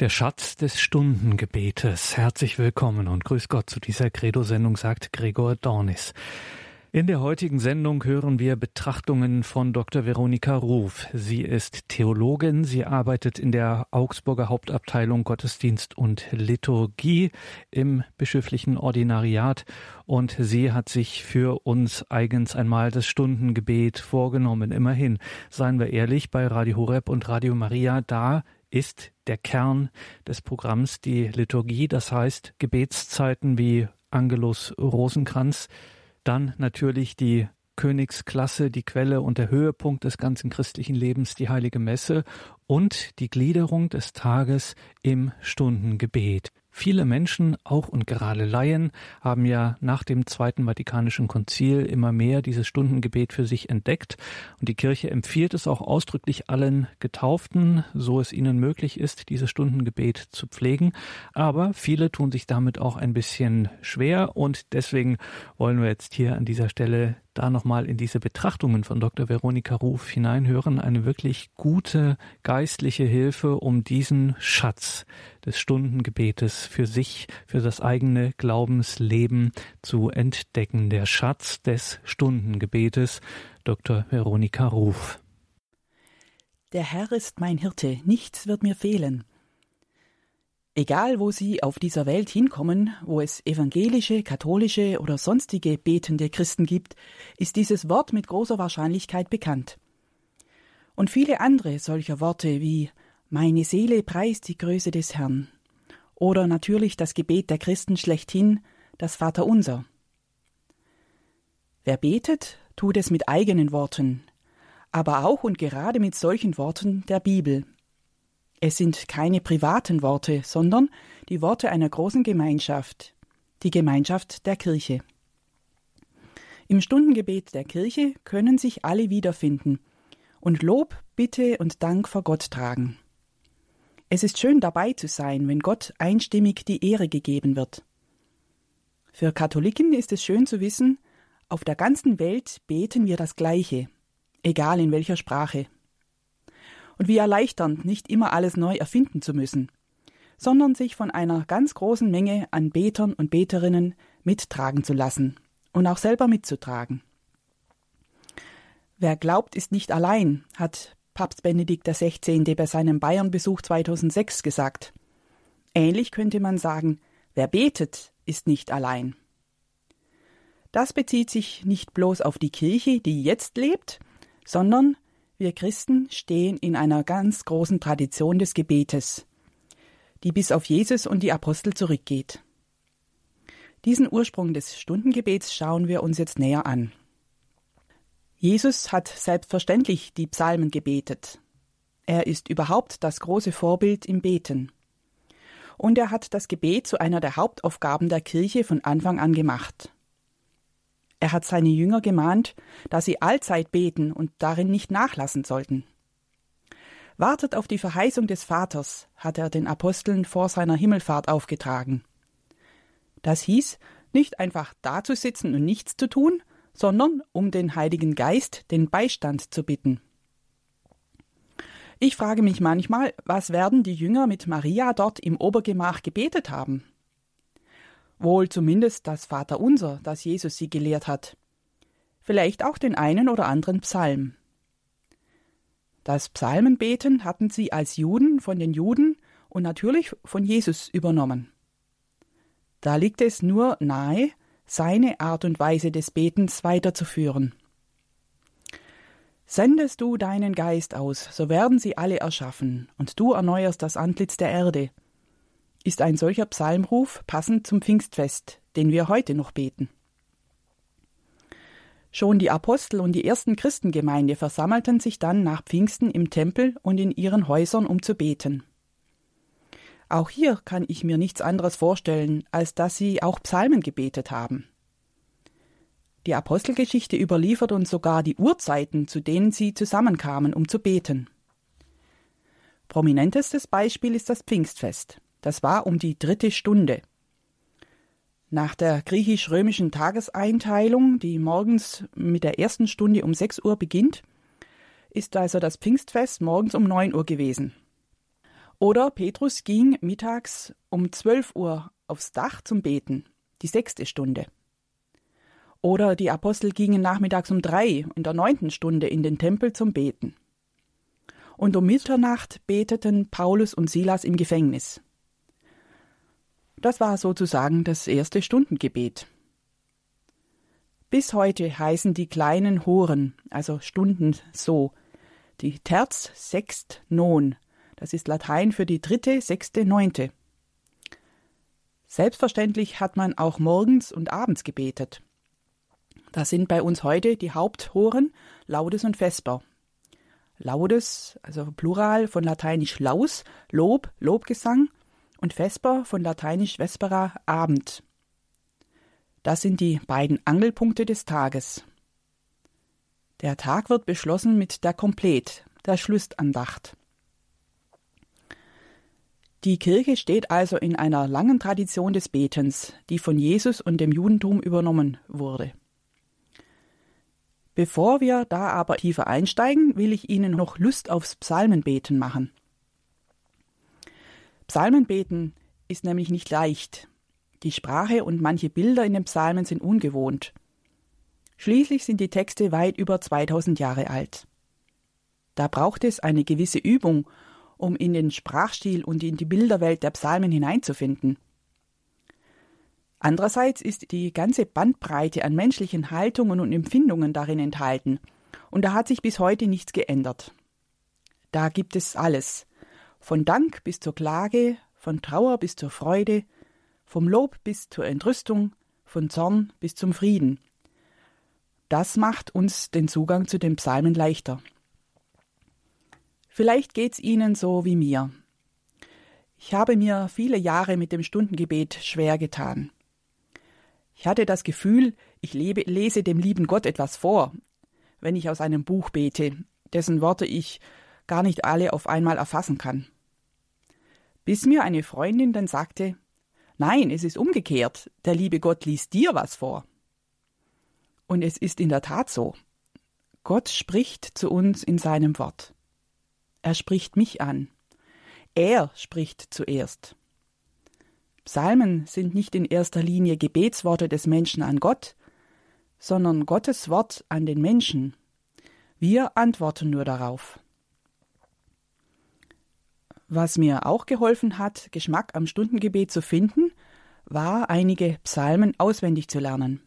Der Schatz des Stundengebetes. Herzlich willkommen und grüß Gott zu dieser Credo-Sendung, sagt Gregor Dornis. In der heutigen Sendung hören wir Betrachtungen von Dr. Veronika Ruf. Sie ist Theologin, sie arbeitet in der Augsburger Hauptabteilung Gottesdienst und Liturgie im bischöflichen Ordinariat und sie hat sich für uns eigens einmal das Stundengebet vorgenommen. Immerhin, seien wir ehrlich, bei Radio Horeb und Radio Maria, da ist der Kern des Programms die Liturgie, das heißt Gebetszeiten wie Angelus Rosenkranz, dann natürlich die Königsklasse, die Quelle und der Höhepunkt des ganzen christlichen Lebens, die heilige Messe und die Gliederung des Tages im Stundengebet. Viele Menschen, auch und gerade Laien, haben ja nach dem Zweiten Vatikanischen Konzil immer mehr dieses Stundengebet für sich entdeckt und die Kirche empfiehlt es auch ausdrücklich allen Getauften, so es ihnen möglich ist, dieses Stundengebet zu pflegen. Aber viele tun sich damit auch ein bisschen schwer und deswegen wollen wir jetzt hier an dieser Stelle da nochmal in diese Betrachtungen von Dr. Veronika Ruf hineinhören. Eine wirklich gute geistliche Hilfe, um diesen Schatz des Stundengebetes für sich, für das eigene Glaubensleben zu entdecken. Der Schatz des Stundengebetes. Dr. Veronika Ruf. Der Herr ist mein Hirte, nichts wird mir fehlen. Egal, wo Sie auf dieser Welt hinkommen, wo es evangelische, katholische oder sonstige betende Christen gibt, ist dieses Wort mit großer Wahrscheinlichkeit bekannt. Und viele andere solcher Worte wie Meine Seele preist die Größe des Herrn oder natürlich das Gebet der Christen schlechthin, das Vaterunser. Wer betet, tut es mit eigenen Worten, aber auch und gerade mit solchen Worten der Bibel. Es sind keine privaten Worte, sondern die Worte einer großen Gemeinschaft, die Gemeinschaft der Kirche. Im Stundengebet der Kirche können sich alle wiederfinden und Lob, Bitte und Dank vor Gott tragen. Es ist schön dabei zu sein, wenn Gott einstimmig die Ehre gegeben wird. Für Katholiken ist es schön zu wissen, auf der ganzen Welt beten wir das Gleiche, egal in welcher Sprache und wie erleichternd, nicht immer alles neu erfinden zu müssen, sondern sich von einer ganz großen Menge an Betern und Beterinnen mittragen zu lassen und auch selber mitzutragen. Wer glaubt, ist nicht allein, hat Papst Benedikt XVI. bei seinem Bayernbesuch 2006 gesagt. Ähnlich könnte man sagen, wer betet, ist nicht allein. Das bezieht sich nicht bloß auf die Kirche, die jetzt lebt, sondern wir Christen stehen in einer ganz großen Tradition des Gebetes, die bis auf Jesus und die Apostel zurückgeht. Diesen Ursprung des Stundengebets schauen wir uns jetzt näher an. Jesus hat selbstverständlich die Psalmen gebetet. Er ist überhaupt das große Vorbild im Beten. Und er hat das Gebet zu einer der Hauptaufgaben der Kirche von Anfang an gemacht. Er hat seine Jünger gemahnt, dass sie allzeit beten und darin nicht nachlassen sollten. Wartet auf die Verheißung des Vaters, hat er den Aposteln vor seiner Himmelfahrt aufgetragen. Das hieß, nicht einfach dazusitzen und nichts zu tun, sondern um den Heiligen Geist den Beistand zu bitten. Ich frage mich manchmal, was werden die Jünger mit Maria dort im Obergemach gebetet haben? Wohl zumindest das Vaterunser, das Jesus sie gelehrt hat. Vielleicht auch den einen oder anderen Psalm. Das Psalmenbeten hatten sie als Juden von den Juden und natürlich von Jesus übernommen. Da liegt es nur nahe, seine Art und Weise des Betens weiterzuführen. Sendest du deinen Geist aus, so werden sie alle erschaffen, und du erneuerst das Antlitz der Erde, ist ein solcher Psalmruf passend zum Pfingstfest, den wir heute noch beten. Schon die Apostel und die ersten Christengemeinde versammelten sich dann nach Pfingsten im Tempel und in ihren Häusern, um zu beten. Auch hier kann ich mir nichts anderes vorstellen, als dass sie auch Psalmen gebetet haben. Die Apostelgeschichte überliefert uns sogar die Uhrzeiten, zu denen sie zusammenkamen, um zu beten. Prominentestes Beispiel ist das Pfingstfest. Das war um die dritte Stunde. Nach der griechisch-römischen Tageseinteilung, die morgens mit der ersten Stunde um 6 Uhr beginnt, ist also das Pfingstfest morgens um 9 Uhr gewesen. Oder Petrus ging mittags um 12 Uhr aufs Dach zum Beten, die sechste Stunde. Oder die Apostel gingen nachmittags um drei in der neunten Stunde in den Tempel zum Beten. Und um Mitternacht beteten Paulus und Silas im Gefängnis. Das war sozusagen das erste Stundengebet. Bis heute heißen die kleinen Horen, also Stunden so, die Terz, Sext, Non. Das ist Latein für die dritte, sechste, neunte. Selbstverständlich hat man auch morgens und abends gebetet. Das sind bei uns heute die Haupthoren Laudes und Vesper. Laudes, also Plural von lateinisch Laus, Lob, Lobgesang und Vesper von lateinisch Vespera, Abend. Das sind die beiden Angelpunkte des Tages. Der Tag wird beschlossen mit der Komplet, der Schlussandacht. Die Kirche steht also in einer langen Tradition des Betens, die von Jesus und dem Judentum übernommen wurde. Bevor wir da aber tiefer einsteigen, will ich Ihnen noch Lust aufs Psalmenbeten machen. Psalmenbeten ist nämlich nicht leicht. Die Sprache und manche Bilder in den Psalmen sind ungewohnt. Schließlich sind die Texte weit über 2000 Jahre alt. Da braucht es eine gewisse Übung, um in den Sprachstil und in die Bilderwelt der Psalmen hineinzufinden. Andererseits ist die ganze Bandbreite an menschlichen Haltungen und Empfindungen darin enthalten, und da hat sich bis heute nichts geändert. Da gibt es alles, von Dank bis zur Klage, von Trauer bis zur Freude, vom Lob bis zur Entrüstung, von Zorn bis zum Frieden. Das macht uns den Zugang zu den Psalmen leichter. Vielleicht geht's Ihnen so wie mir. Ich habe mir viele Jahre mit dem Stundengebet schwer getan. Ich hatte das Gefühl, ich lebe, lese dem lieben Gott etwas vor, wenn ich aus einem Buch bete, dessen Worte ich gar nicht alle auf einmal erfassen kann. Bis mir eine Freundin dann sagte, Nein, es ist umgekehrt, der liebe Gott liest dir was vor. Und es ist in der Tat so. Gott spricht zu uns in seinem Wort. Er spricht mich an. Er spricht zuerst. Psalmen sind nicht in erster Linie Gebetsworte des Menschen an Gott, sondern Gottes Wort an den Menschen. Wir antworten nur darauf. Was mir auch geholfen hat, Geschmack am Stundengebet zu finden, war einige Psalmen auswendig zu lernen.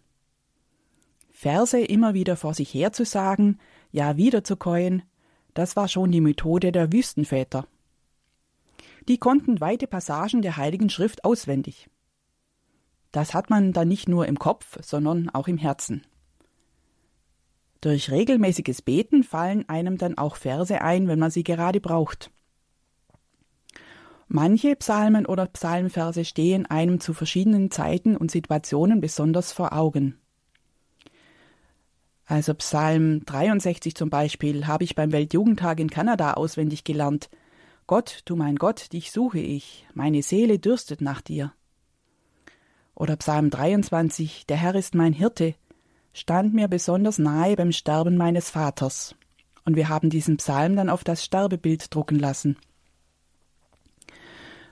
Verse immer wieder vor sich her zu sagen, ja wieder zu käuen, das war schon die Methode der Wüstenväter. Die konnten weite Passagen der Heiligen Schrift auswendig. Das hat man dann nicht nur im Kopf, sondern auch im Herzen. Durch regelmäßiges Beten fallen einem dann auch Verse ein, wenn man sie gerade braucht. Manche Psalmen oder Psalmverse stehen einem zu verschiedenen Zeiten und Situationen besonders vor Augen. Also Psalm 63 zum Beispiel habe ich beim Weltjugendtag in Kanada auswendig gelernt – Gott, du mein Gott, dich suche ich, meine Seele dürstet nach dir. Oder Psalm 23, der Herr ist mein Hirte, stand mir besonders nahe beim Sterben meines Vaters. Und wir haben diesen Psalm dann auf das Sterbebild drucken lassen.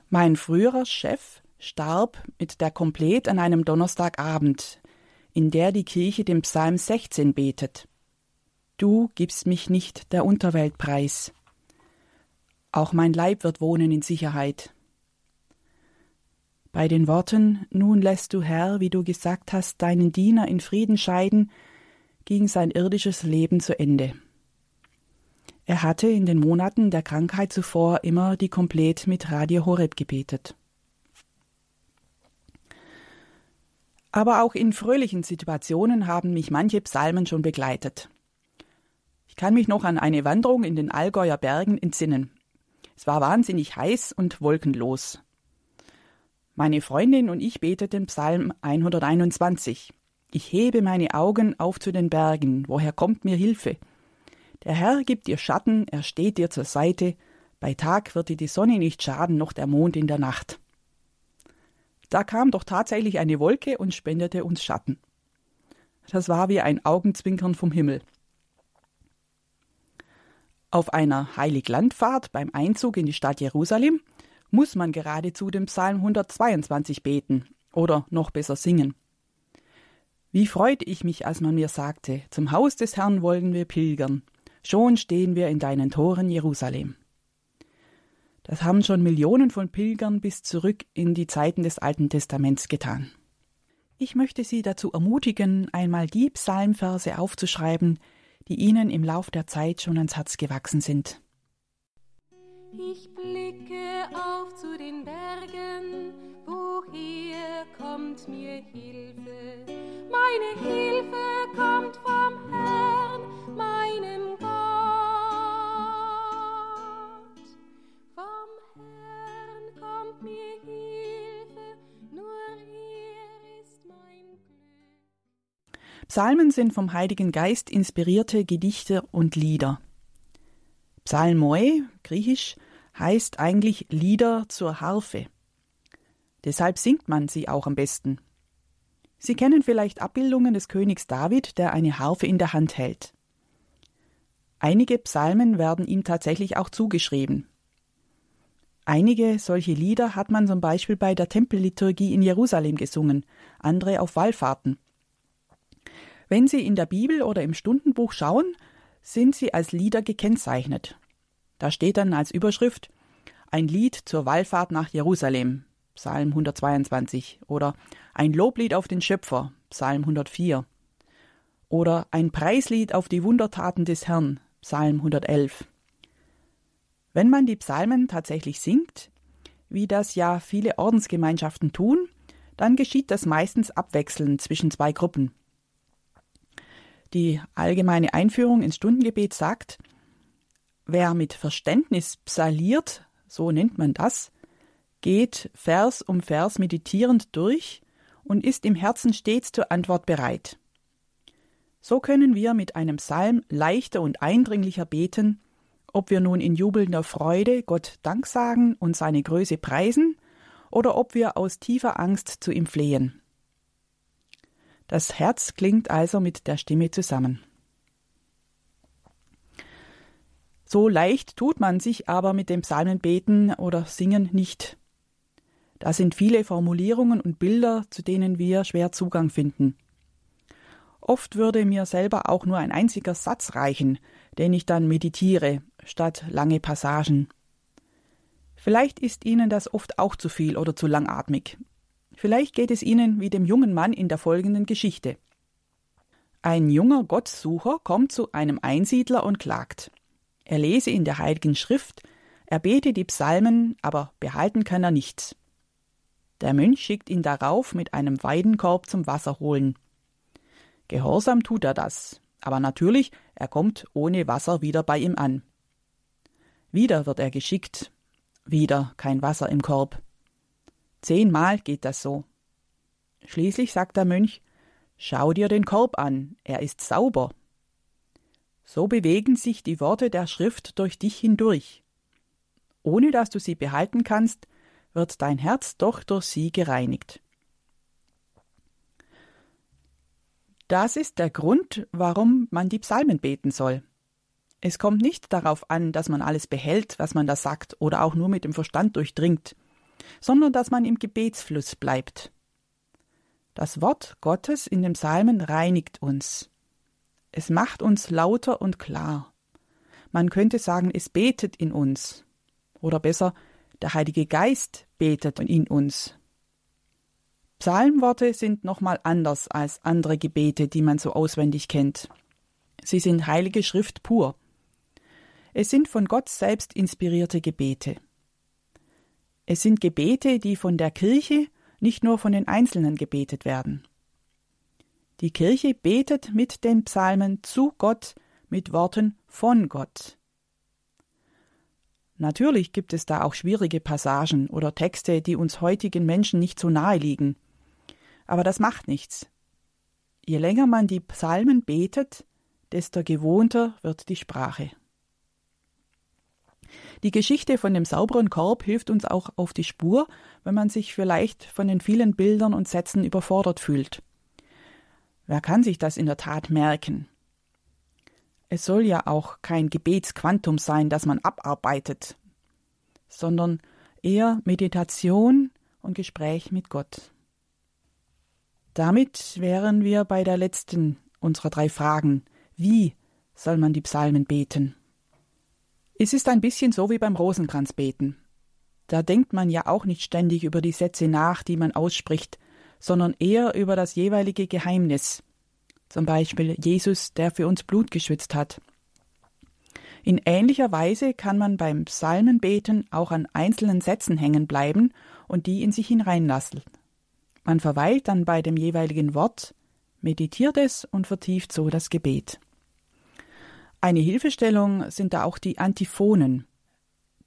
Mein früherer Chef starb mit der Komplet an einem Donnerstagabend, in der die Kirche den Psalm 16 betet. Du gibst mich nicht der Unterwelt preis. Auch mein Leib wird wohnen in Sicherheit. Bei den Worten Nun lässt du Herr, wie du gesagt hast, deinen Diener in Frieden scheiden, ging sein irdisches Leben zu Ende. Er hatte in den Monaten der Krankheit zuvor immer die Komplett mit Radio Horeb gebetet. Aber auch in fröhlichen Situationen haben mich manche Psalmen schon begleitet. Ich kann mich noch an eine Wanderung in den Allgäuer Bergen entsinnen. Es war wahnsinnig heiß und wolkenlos. Meine Freundin und ich beteten Psalm 121. Ich hebe meine Augen auf zu den Bergen, woher kommt mir Hilfe? Der Herr gibt dir Schatten, er steht dir zur Seite, bei Tag wird dir die Sonne nicht schaden, noch der Mond in der Nacht. Da kam doch tatsächlich eine Wolke und spendete uns Schatten. Das war wie ein Augenzwinkern vom Himmel. Auf einer Heiliglandfahrt beim Einzug in die Stadt Jerusalem muss man geradezu den Psalm 122 beten oder noch besser singen. Wie freute ich mich, als man mir sagte, zum Haus des Herrn wollen wir pilgern, schon stehen wir in deinen Toren Jerusalem. Das haben schon Millionen von Pilgern bis zurück in die Zeiten des Alten Testaments getan. Ich möchte Sie dazu ermutigen, einmal die Psalmverse aufzuschreiben, die Ihnen im Lauf der Zeit schon ans Herz gewachsen sind. Ich blicke auf zu den Bergen, woher kommt mir Hilfe? Meine Hilfe Psalmen sind vom Heiligen Geist inspirierte Gedichte und Lieder. Psalmoi, griechisch, heißt eigentlich Lieder zur Harfe. Deshalb singt man sie auch am besten. Sie kennen vielleicht Abbildungen des Königs David, der eine Harfe in der Hand hält. Einige Psalmen werden ihm tatsächlich auch zugeschrieben. Einige solche Lieder hat man zum Beispiel bei der Tempelliturgie in Jerusalem gesungen, andere auf Wallfahrten. Wenn Sie in der Bibel oder im Stundenbuch schauen, sind sie als Lieder gekennzeichnet. Da steht dann als Überschrift ein Lied zur Wallfahrt nach Jerusalem, Psalm 122, oder ein Loblied auf den Schöpfer, Psalm 104, oder ein Preislied auf die Wundertaten des Herrn, Psalm 111. Wenn man die Psalmen tatsächlich singt, wie das ja viele Ordensgemeinschaften tun, dann geschieht das meistens abwechselnd zwischen zwei Gruppen. Die allgemeine Einführung ins Stundengebet sagt, wer mit Verständnis psaliert, so nennt man das, geht Vers um Vers meditierend durch und ist im Herzen stets zur Antwort bereit. So können wir mit einem Psalm leichter und eindringlicher beten, ob wir nun in jubelnder Freude Gott Dank sagen und seine Größe preisen, oder ob wir aus tiefer Angst zu ihm flehen. Das Herz klingt also mit der Stimme zusammen. So leicht tut man sich aber mit dem Psalmenbeten oder Singen nicht. Da sind viele Formulierungen und Bilder, zu denen wir schwer Zugang finden. Oft würde mir selber auch nur ein einziger Satz reichen, den ich dann meditiere, statt lange Passagen. Vielleicht ist Ihnen das oft auch zu viel oder zu langatmig. Vielleicht geht es Ihnen wie dem jungen Mann in der folgenden Geschichte. Ein junger Gottsucher kommt zu einem Einsiedler und klagt. Er lese in der Heiligen Schrift, er bete die Psalmen, aber behalten kann er nichts. Der Mönch schickt ihn darauf mit einem Weidenkorb zum Wasser holen. Gehorsam tut er das, aber natürlich, er kommt ohne Wasser wieder bei ihm an. Wieder wird er geschickt, wieder kein Wasser im Korb. Zehnmal geht das so. Schließlich sagt der Mönch Schau dir den Korb an, er ist sauber. So bewegen sich die Worte der Schrift durch dich hindurch. Ohne dass du sie behalten kannst, wird dein Herz doch durch sie gereinigt. Das ist der Grund, warum man die Psalmen beten soll. Es kommt nicht darauf an, dass man alles behält, was man da sagt, oder auch nur mit dem Verstand durchdringt sondern dass man im Gebetsfluss bleibt. Das Wort Gottes in dem Psalmen reinigt uns. Es macht uns lauter und klar. Man könnte sagen, es betet in uns. Oder besser, der Heilige Geist betet in uns. Psalmworte sind nochmal anders als andere Gebete, die man so auswendig kennt. Sie sind heilige Schrift pur. Es sind von Gott selbst inspirierte Gebete. Es sind Gebete, die von der Kirche, nicht nur von den Einzelnen gebetet werden. Die Kirche betet mit den Psalmen zu Gott mit Worten von Gott. Natürlich gibt es da auch schwierige Passagen oder Texte, die uns heutigen Menschen nicht so nahe liegen. Aber das macht nichts. Je länger man die Psalmen betet, desto gewohnter wird die Sprache. Die Geschichte von dem sauberen Korb hilft uns auch auf die Spur, wenn man sich vielleicht von den vielen Bildern und Sätzen überfordert fühlt. Wer kann sich das in der Tat merken? Es soll ja auch kein Gebetsquantum sein, das man abarbeitet, sondern eher Meditation und Gespräch mit Gott. Damit wären wir bei der letzten unserer drei Fragen. Wie soll man die Psalmen beten? Es ist ein bisschen so wie beim Rosenkranzbeten. Da denkt man ja auch nicht ständig über die Sätze nach, die man ausspricht, sondern eher über das jeweilige Geheimnis. Zum Beispiel Jesus, der für uns Blut geschwitzt hat. In ähnlicher Weise kann man beim Psalmenbeten auch an einzelnen Sätzen hängen bleiben und die in sich hineinlassen. Man verweilt dann bei dem jeweiligen Wort, meditiert es und vertieft so das Gebet. Eine Hilfestellung sind da auch die Antiphonen,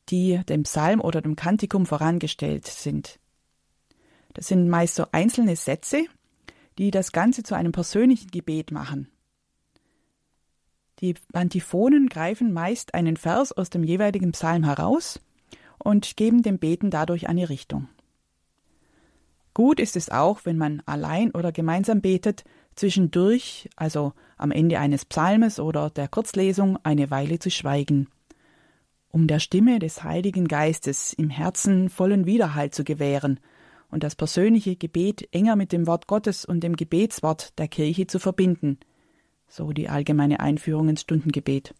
die dem Psalm oder dem Kantikum vorangestellt sind. Das sind meist so einzelne Sätze, die das Ganze zu einem persönlichen Gebet machen. Die Antiphonen greifen meist einen Vers aus dem jeweiligen Psalm heraus und geben dem Beten dadurch eine Richtung. Gut ist es auch, wenn man allein oder gemeinsam betet, zwischendurch, also am Ende eines Psalmes oder der Kurzlesung, eine Weile zu schweigen, um der Stimme des Heiligen Geistes im Herzen vollen Widerhall zu gewähren und das persönliche Gebet enger mit dem Wort Gottes und dem Gebetswort der Kirche zu verbinden, so die allgemeine Einführung ins Stundengebet.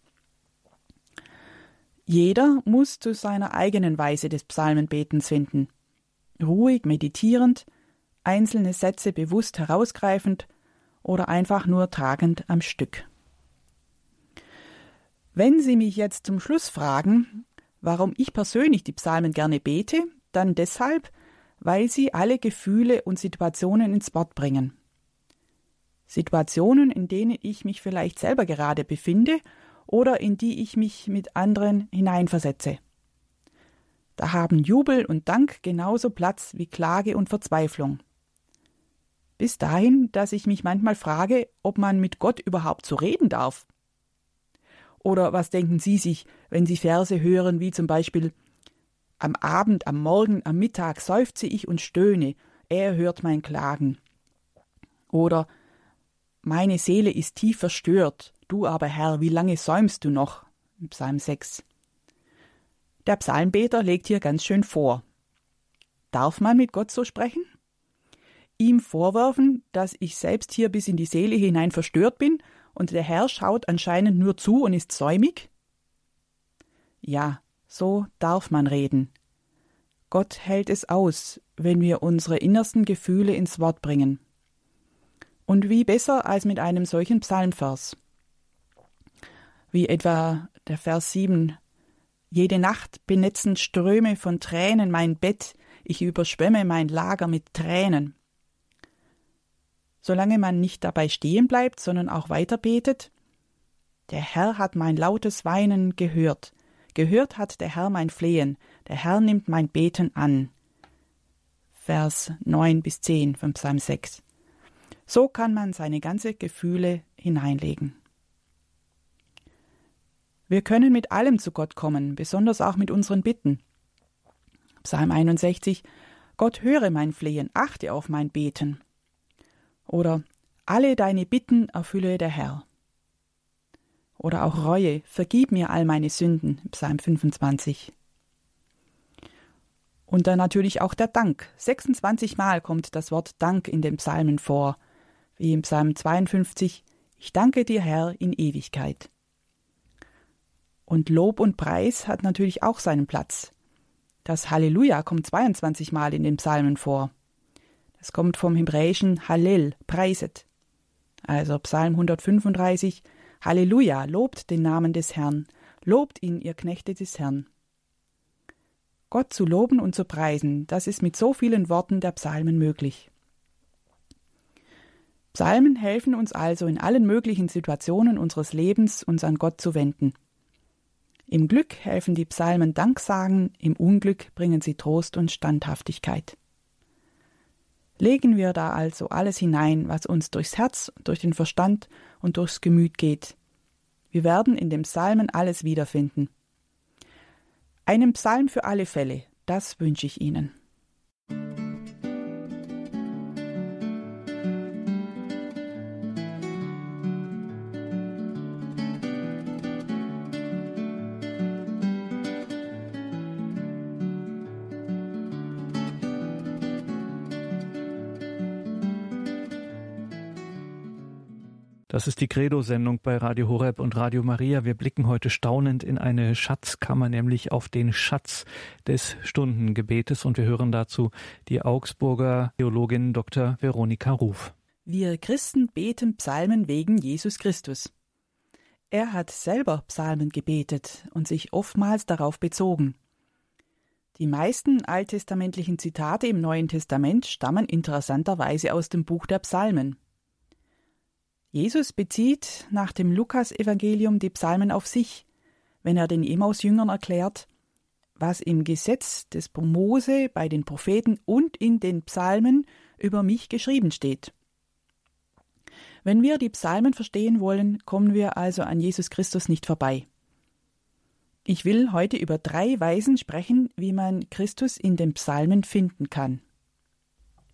Jeder muss zu seiner eigenen Weise des Psalmenbetens finden, ruhig meditierend, einzelne Sätze bewusst herausgreifend oder einfach nur tragend am Stück. Wenn Sie mich jetzt zum Schluss fragen, warum ich persönlich die Psalmen gerne bete, dann deshalb, weil sie alle Gefühle und Situationen ins Wort bringen. Situationen, in denen ich mich vielleicht selber gerade befinde oder in die ich mich mit anderen hineinversetze. Da haben Jubel und Dank genauso Platz wie Klage und Verzweiflung. Bis dahin, dass ich mich manchmal frage, ob man mit Gott überhaupt so reden darf. Oder was denken Sie sich, wenn Sie Verse hören, wie zum Beispiel Am Abend, am Morgen, am Mittag seufze ich und stöhne, er hört mein Klagen. Oder Meine Seele ist tief verstört, du aber Herr, wie lange säumst du noch? Psalm 6. Der Psalmbeter legt hier ganz schön vor. Darf man mit Gott so sprechen? Ihm vorwerfen, dass ich selbst hier bis in die Seele hinein verstört bin und der Herr schaut anscheinend nur zu und ist säumig? Ja, so darf man reden. Gott hält es aus, wenn wir unsere innersten Gefühle ins Wort bringen. Und wie besser als mit einem solchen Psalmvers? Wie etwa der Vers 7 Jede Nacht benetzen Ströme von Tränen mein Bett, ich überschwemme mein Lager mit Tränen. Solange man nicht dabei stehen bleibt, sondern auch weiter betet, der Herr hat mein lautes Weinen gehört, gehört hat der Herr mein Flehen, der Herr nimmt mein Beten an. Vers 9 bis 10 von Psalm 6. So kann man seine ganze Gefühle hineinlegen. Wir können mit allem zu Gott kommen, besonders auch mit unseren Bitten. Psalm 61 Gott höre mein Flehen, achte auf mein Beten. Oder alle deine Bitten erfülle der Herr. Oder auch Reue, vergib mir all meine Sünden, Psalm 25. Und dann natürlich auch der Dank. 26 Mal kommt das Wort Dank in den Psalmen vor, wie im Psalm 52, Ich danke dir, Herr, in Ewigkeit. Und Lob und Preis hat natürlich auch seinen Platz. Das Halleluja kommt 22 Mal in den Psalmen vor. Das kommt vom hebräischen Hallel, preiset. Also Psalm 135, Halleluja, lobt den Namen des Herrn, lobt ihn, ihr Knechte des Herrn. Gott zu loben und zu preisen, das ist mit so vielen Worten der Psalmen möglich. Psalmen helfen uns also in allen möglichen Situationen unseres Lebens, uns an Gott zu wenden. Im Glück helfen die Psalmen Danksagen, im Unglück bringen sie Trost und Standhaftigkeit. Legen wir da also alles hinein, was uns durchs Herz, durch den Verstand und durchs Gemüt geht. Wir werden in dem Psalmen alles wiederfinden. Einen Psalm für alle Fälle, das wünsche ich Ihnen. Das ist die Credo-Sendung bei Radio Horeb und Radio Maria. Wir blicken heute staunend in eine Schatzkammer, nämlich auf den Schatz des Stundengebetes und wir hören dazu die Augsburger Theologin Dr. Veronika Ruf. Wir Christen beten Psalmen wegen Jesus Christus. Er hat selber Psalmen gebetet und sich oftmals darauf bezogen. Die meisten alttestamentlichen Zitate im Neuen Testament stammen interessanterweise aus dem Buch der Psalmen. Jesus bezieht nach dem Lukasevangelium die Psalmen auf sich, wenn er den Emmaus-Jüngern erklärt, was im Gesetz des Mose, bei den Propheten und in den Psalmen über mich geschrieben steht. Wenn wir die Psalmen verstehen wollen, kommen wir also an Jesus Christus nicht vorbei. Ich will heute über drei Weisen sprechen, wie man Christus in den Psalmen finden kann.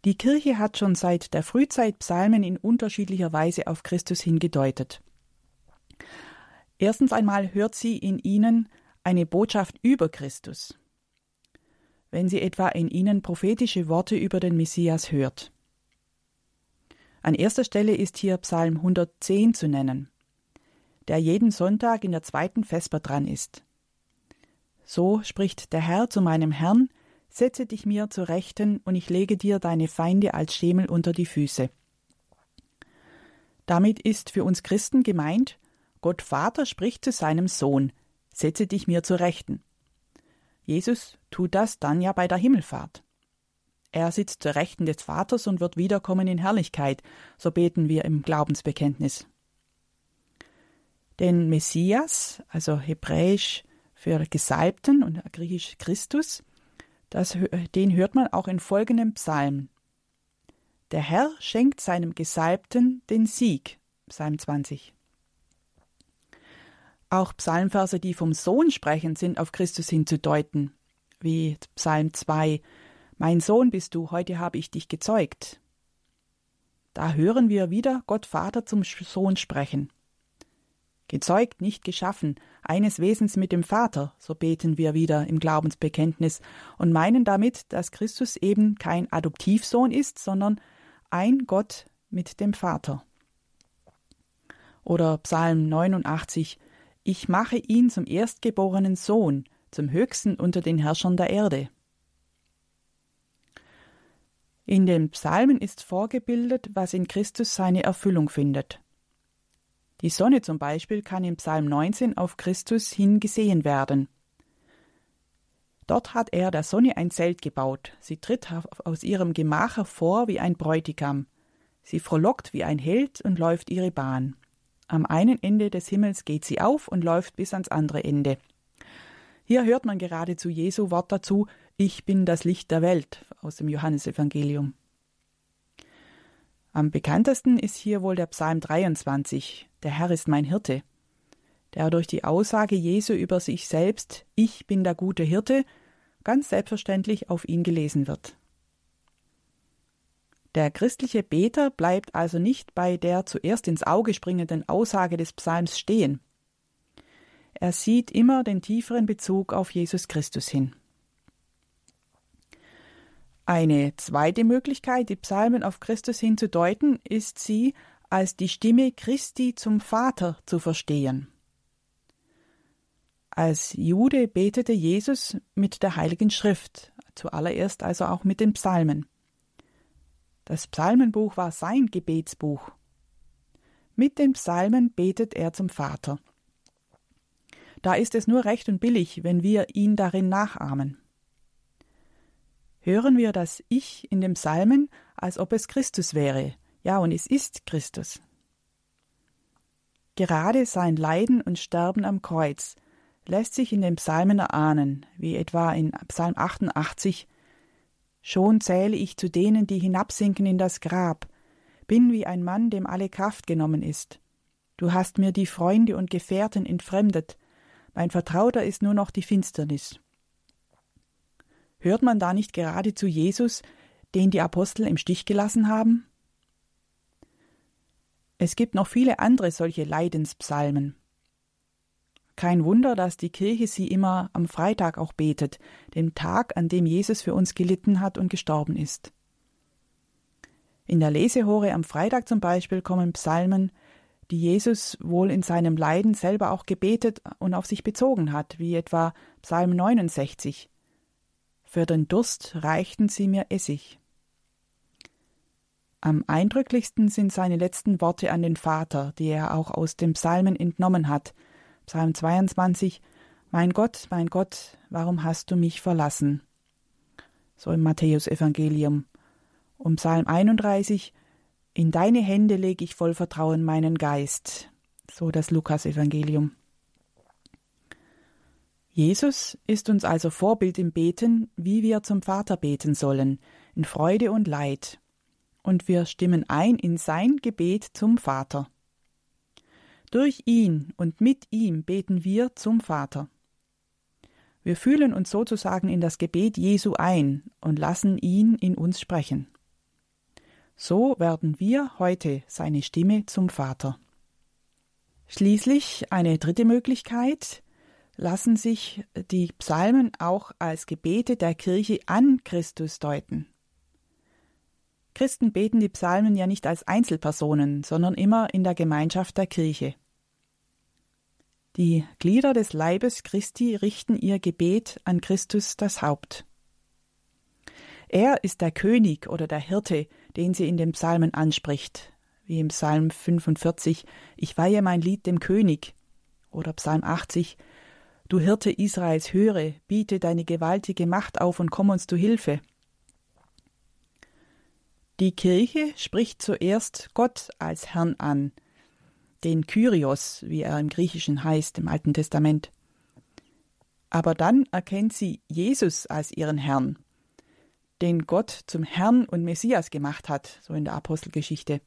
Die Kirche hat schon seit der Frühzeit Psalmen in unterschiedlicher Weise auf Christus hingedeutet. Erstens einmal hört sie in ihnen eine Botschaft über Christus. Wenn sie etwa in ihnen prophetische Worte über den Messias hört. An erster Stelle ist hier Psalm 110 zu nennen, der jeden Sonntag in der zweiten Vesper dran ist. So spricht der Herr zu meinem Herrn, Setze dich mir zur Rechten, und ich lege dir deine Feinde als Schemel unter die Füße. Damit ist für uns Christen gemeint, Gott Vater spricht zu seinem Sohn, Setze dich mir zur Rechten. Jesus tut das dann ja bei der Himmelfahrt. Er sitzt zur Rechten des Vaters und wird wiederkommen in Herrlichkeit, so beten wir im Glaubensbekenntnis. Den Messias, also hebräisch für Gesalbten und griechisch Christus, das, den hört man auch in folgendem Psalm. Der Herr schenkt seinem Gesalbten den Sieg. Psalm 20. Auch Psalmverse, die vom Sohn sprechen, sind auf Christus hinzudeuten, wie Psalm 2. Mein Sohn bist du, heute habe ich dich gezeugt. Da hören wir wieder Gott Vater zum Sohn sprechen. Gezeugt, nicht geschaffen, eines Wesens mit dem Vater, so beten wir wieder im Glaubensbekenntnis und meinen damit, dass Christus eben kein Adoptivsohn ist, sondern ein Gott mit dem Vater. Oder Psalm 89, ich mache ihn zum erstgeborenen Sohn, zum höchsten unter den Herrschern der Erde. In den Psalmen ist vorgebildet, was in Christus seine Erfüllung findet. Die Sonne zum Beispiel kann im Psalm 19 auf Christus hin gesehen werden. Dort hat er der Sonne ein Zelt gebaut. Sie tritt aus ihrem Gemach hervor wie ein Bräutigam. Sie frohlockt wie ein Held und läuft ihre Bahn. Am einen Ende des Himmels geht sie auf und läuft bis ans andere Ende. Hier hört man geradezu Jesu Wort dazu, ich bin das Licht der Welt aus dem Johannesevangelium. Am bekanntesten ist hier wohl der Psalm 23, der Herr ist mein Hirte, der durch die Aussage Jesu über sich selbst, ich bin der gute Hirte, ganz selbstverständlich auf ihn gelesen wird. Der christliche Beter bleibt also nicht bei der zuerst ins Auge springenden Aussage des Psalms stehen. Er sieht immer den tieferen Bezug auf Jesus Christus hin. Eine zweite Möglichkeit, die Psalmen auf Christus hinzudeuten, ist sie als die Stimme Christi zum Vater zu verstehen. Als Jude betete Jesus mit der Heiligen Schrift, zuallererst also auch mit den Psalmen. Das Psalmenbuch war sein Gebetsbuch. Mit den Psalmen betet er zum Vater. Da ist es nur recht und billig, wenn wir ihn darin nachahmen hören wir das Ich in dem Psalmen, als ob es Christus wäre. Ja, und es ist Christus. Gerade sein Leiden und Sterben am Kreuz lässt sich in den Psalmen erahnen, wie etwa in Psalm 88 Schon zähle ich zu denen, die hinabsinken in das Grab, bin wie ein Mann, dem alle Kraft genommen ist. Du hast mir die Freunde und Gefährten entfremdet, mein Vertrauter ist nur noch die Finsternis. Hört man da nicht gerade zu Jesus, den die Apostel im Stich gelassen haben? Es gibt noch viele andere solche Leidenspsalmen. Kein Wunder, dass die Kirche sie immer am Freitag auch betet, dem Tag, an dem Jesus für uns gelitten hat und gestorben ist. In der Lesehore am Freitag zum Beispiel kommen Psalmen die Jesus wohl in seinem Leiden selber auch gebetet und auf sich bezogen hat, wie etwa Psalm 69. Für den Durst reichten sie mir Essig. Am eindrücklichsten sind seine letzten Worte an den Vater, die er auch aus dem Psalmen entnommen hat. Psalm 22 Mein Gott, mein Gott, warum hast du mich verlassen? So im Matthäusevangelium. Um Psalm 31 In deine Hände lege ich voll Vertrauen meinen Geist. So das Lukasevangelium. Jesus ist uns also Vorbild im Beten, wie wir zum Vater beten sollen, in Freude und Leid und wir stimmen ein in sein Gebet zum Vater. Durch ihn und mit ihm beten wir zum Vater. Wir fühlen uns sozusagen in das Gebet Jesu ein und lassen ihn in uns sprechen. So werden wir heute seine Stimme zum Vater. Schließlich eine dritte Möglichkeit, lassen sich die Psalmen auch als Gebete der Kirche an Christus deuten. Christen beten die Psalmen ja nicht als Einzelpersonen, sondern immer in der Gemeinschaft der Kirche. Die Glieder des Leibes Christi richten ihr Gebet an Christus das Haupt. Er ist der König oder der Hirte, den sie in den Psalmen anspricht, wie im Psalm 45 Ich weihe mein Lied dem König oder Psalm 80 Du Hirte Israels höre, biete deine gewaltige Macht auf und komm uns zu Hilfe. Die Kirche spricht zuerst Gott als Herrn an, den Kyrios, wie er im Griechischen heißt im Alten Testament. Aber dann erkennt sie Jesus als ihren Herrn, den Gott zum Herrn und Messias gemacht hat, so in der Apostelgeschichte.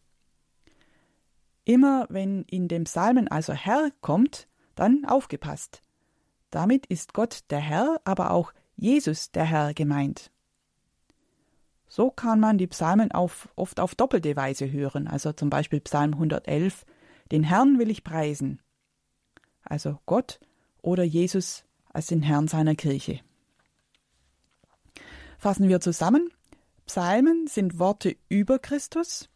Immer wenn in dem Psalmen also Herr kommt, dann aufgepasst. Damit ist Gott der Herr, aber auch Jesus der Herr gemeint. So kann man die Psalmen auf, oft auf doppelte Weise hören, also zum Beispiel Psalm 111, den Herrn will ich preisen, also Gott oder Jesus als den Herrn seiner Kirche. Fassen wir zusammen, Psalmen sind Worte über Christus,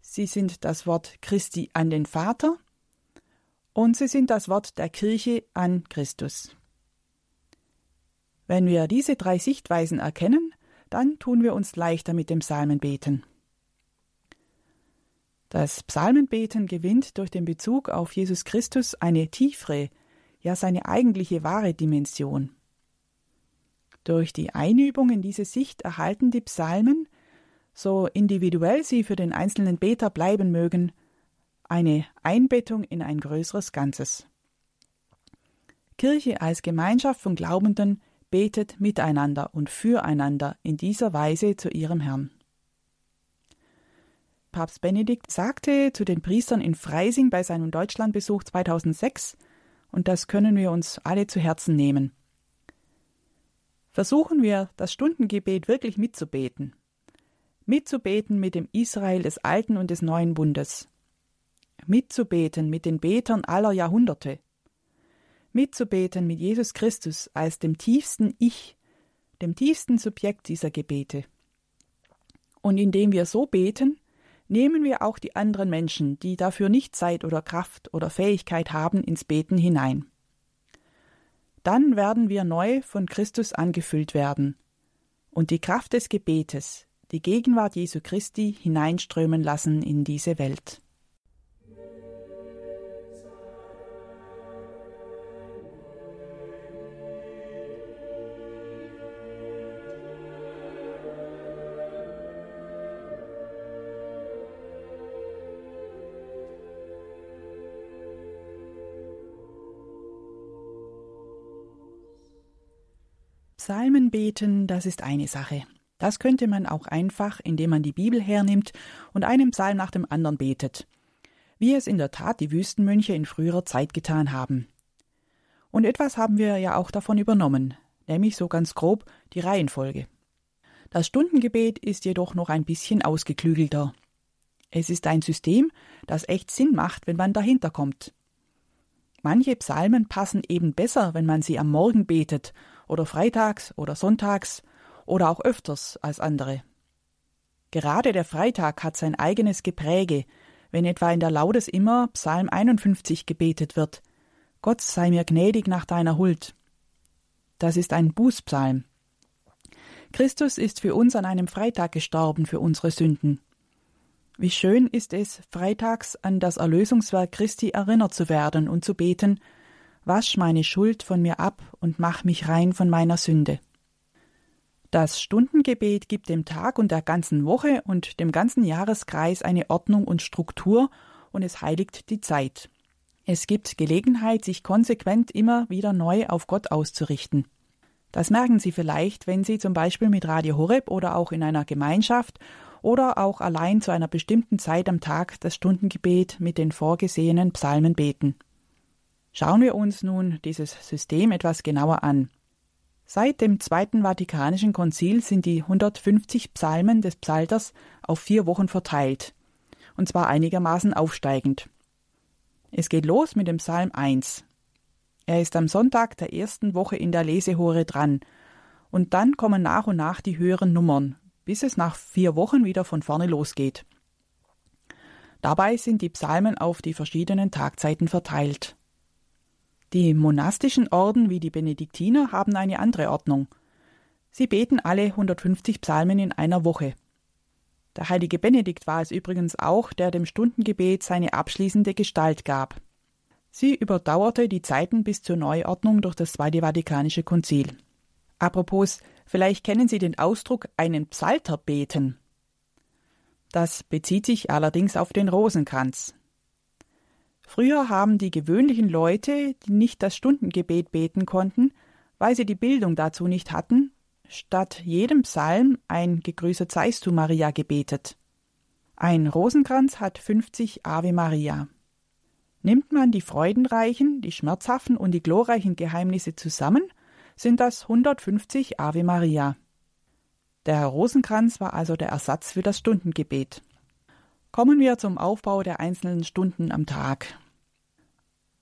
sie sind das Wort Christi an den Vater. Und sie sind das Wort der Kirche an Christus. Wenn wir diese drei Sichtweisen erkennen, dann tun wir uns leichter mit dem Psalmenbeten. Das Psalmenbeten gewinnt durch den Bezug auf Jesus Christus eine tiefere, ja seine eigentliche wahre Dimension. Durch die Einübung in diese Sicht erhalten die Psalmen, so individuell sie für den einzelnen Beter bleiben mögen, eine Einbettung in ein größeres Ganzes. Kirche als Gemeinschaft von Glaubenden betet miteinander und füreinander in dieser Weise zu ihrem Herrn. Papst Benedikt sagte zu den Priestern in Freising bei seinem Deutschlandbesuch 2006, und das können wir uns alle zu Herzen nehmen. Versuchen wir, das Stundengebet wirklich mitzubeten. Mitzubeten mit dem Israel des Alten und des Neuen Bundes. Mitzubeten mit den Betern aller Jahrhunderte mitzubeten mit Jesus Christus als dem tiefsten Ich, dem tiefsten Subjekt dieser Gebete. Und indem wir so beten, nehmen wir auch die anderen Menschen, die dafür nicht Zeit oder Kraft oder Fähigkeit haben, ins Beten hinein. Dann werden wir neu von Christus angefüllt werden und die Kraft des Gebetes, die Gegenwart Jesu Christi hineinströmen lassen in diese Welt. Psalmen beten, das ist eine Sache. Das könnte man auch einfach, indem man die Bibel hernimmt und einen Psalm nach dem anderen betet, wie es in der Tat die Wüstenmönche in früherer Zeit getan haben. Und etwas haben wir ja auch davon übernommen, nämlich so ganz grob die Reihenfolge. Das Stundengebet ist jedoch noch ein bisschen ausgeklügelter. Es ist ein System, das echt Sinn macht, wenn man dahinter kommt. Manche Psalmen passen eben besser, wenn man sie am Morgen betet oder freitags oder sonntags oder auch öfters als andere. Gerade der Freitag hat sein eigenes Gepräge, wenn etwa in der Laudes immer Psalm 51 gebetet wird. Gott sei mir gnädig nach deiner Huld. Das ist ein Bußpsalm. Christus ist für uns an einem Freitag gestorben für unsere Sünden. Wie schön ist es, freitags an das Erlösungswerk Christi erinnert zu werden und zu beten, Wasch meine Schuld von mir ab und mach mich rein von meiner Sünde. Das Stundengebet gibt dem Tag und der ganzen Woche und dem ganzen Jahreskreis eine Ordnung und Struktur und es heiligt die Zeit. Es gibt Gelegenheit, sich konsequent immer wieder neu auf Gott auszurichten. Das merken Sie vielleicht, wenn Sie zum Beispiel mit Radio Horeb oder auch in einer Gemeinschaft oder auch allein zu einer bestimmten Zeit am Tag das Stundengebet mit den vorgesehenen Psalmen beten. Schauen wir uns nun dieses System etwas genauer an. Seit dem Zweiten Vatikanischen Konzil sind die 150 Psalmen des Psalters auf vier Wochen verteilt, und zwar einigermaßen aufsteigend. Es geht los mit dem Psalm 1. Er ist am Sonntag der ersten Woche in der Lesehore dran, und dann kommen nach und nach die höheren Nummern, bis es nach vier Wochen wieder von vorne losgeht. Dabei sind die Psalmen auf die verschiedenen Tagzeiten verteilt. Die monastischen Orden wie die Benediktiner haben eine andere Ordnung. Sie beten alle 150 Psalmen in einer Woche. Der heilige Benedikt war es übrigens auch, der dem Stundengebet seine abschließende Gestalt gab. Sie überdauerte die Zeiten bis zur Neuordnung durch das Zweite Vatikanische Konzil. Apropos, vielleicht kennen Sie den Ausdruck einen Psalter beten. Das bezieht sich allerdings auf den Rosenkranz. Früher haben die gewöhnlichen Leute, die nicht das Stundengebet beten konnten, weil sie die Bildung dazu nicht hatten, statt jedem Psalm ein Gegrüßet seist du Maria gebetet. Ein Rosenkranz hat 50 Ave Maria. Nimmt man die freudenreichen, die schmerzhaften und die glorreichen Geheimnisse zusammen, sind das 150 Ave Maria. Der Rosenkranz war also der Ersatz für das Stundengebet. Kommen wir zum Aufbau der einzelnen Stunden am Tag.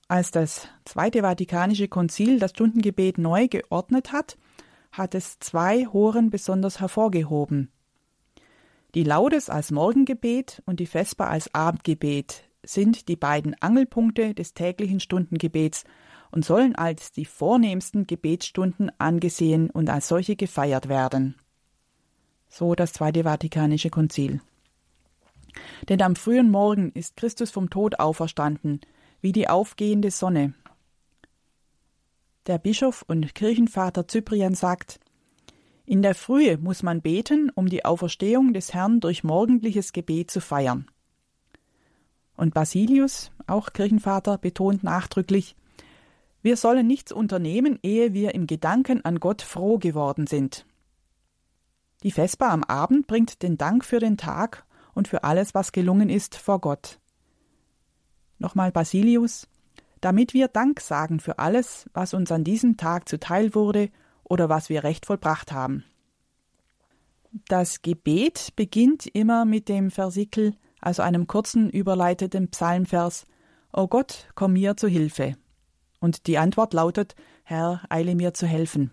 Als das Zweite Vatikanische Konzil das Stundengebet neu geordnet hat, hat es zwei Horen besonders hervorgehoben. Die Laudes als Morgengebet und die Vesper als Abendgebet sind die beiden Angelpunkte des täglichen Stundengebets und sollen als die vornehmsten Gebetsstunden angesehen und als solche gefeiert werden. So das Zweite Vatikanische Konzil. Denn am frühen Morgen ist Christus vom Tod auferstanden, wie die aufgehende Sonne. Der Bischof und Kirchenvater Cyprian sagt, in der Frühe muss man beten, um die Auferstehung des Herrn durch morgendliches Gebet zu feiern. Und Basilius, auch Kirchenvater, betont nachdrücklich, wir sollen nichts unternehmen, ehe wir im Gedanken an Gott froh geworden sind. Die Vesper am Abend bringt den Dank für den Tag und für alles, was gelungen ist, vor Gott. Nochmal Basilius, damit wir Dank sagen für alles, was uns an diesem Tag zuteil wurde oder was wir recht vollbracht haben. Das Gebet beginnt immer mit dem Versikel, also einem kurzen überleiteten Psalmvers O Gott, komm mir zu Hilfe. Und die Antwort lautet Herr, eile mir zu helfen.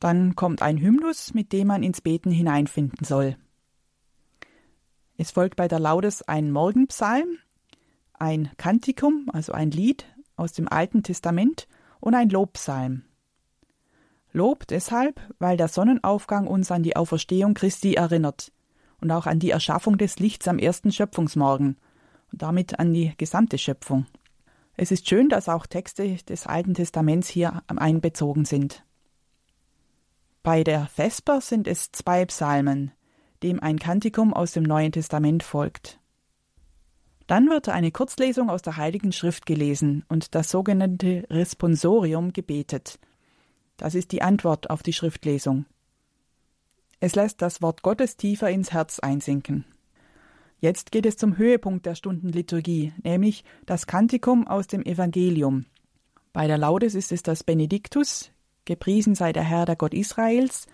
Dann kommt ein Hymnus, mit dem man ins Beten hineinfinden soll. Es folgt bei der Laudes ein Morgenpsalm, ein Kantikum, also ein Lied aus dem Alten Testament und ein Lobpsalm. Lob deshalb, weil der Sonnenaufgang uns an die Auferstehung Christi erinnert und auch an die Erschaffung des Lichts am ersten Schöpfungsmorgen und damit an die gesamte Schöpfung. Es ist schön, dass auch Texte des Alten Testaments hier einbezogen sind. Bei der Vesper sind es zwei Psalmen, dem ein Kantikum aus dem Neuen Testament folgt. Dann wird eine Kurzlesung aus der Heiligen Schrift gelesen und das sogenannte Responsorium gebetet. Das ist die Antwort auf die Schriftlesung. Es lässt das Wort Gottes tiefer ins Herz einsinken. Jetzt geht es zum Höhepunkt der Stundenliturgie, nämlich das Kantikum aus dem Evangelium. Bei der Laudes ist es das Benediktus, gepriesen sei der Herr, der Gott Israels,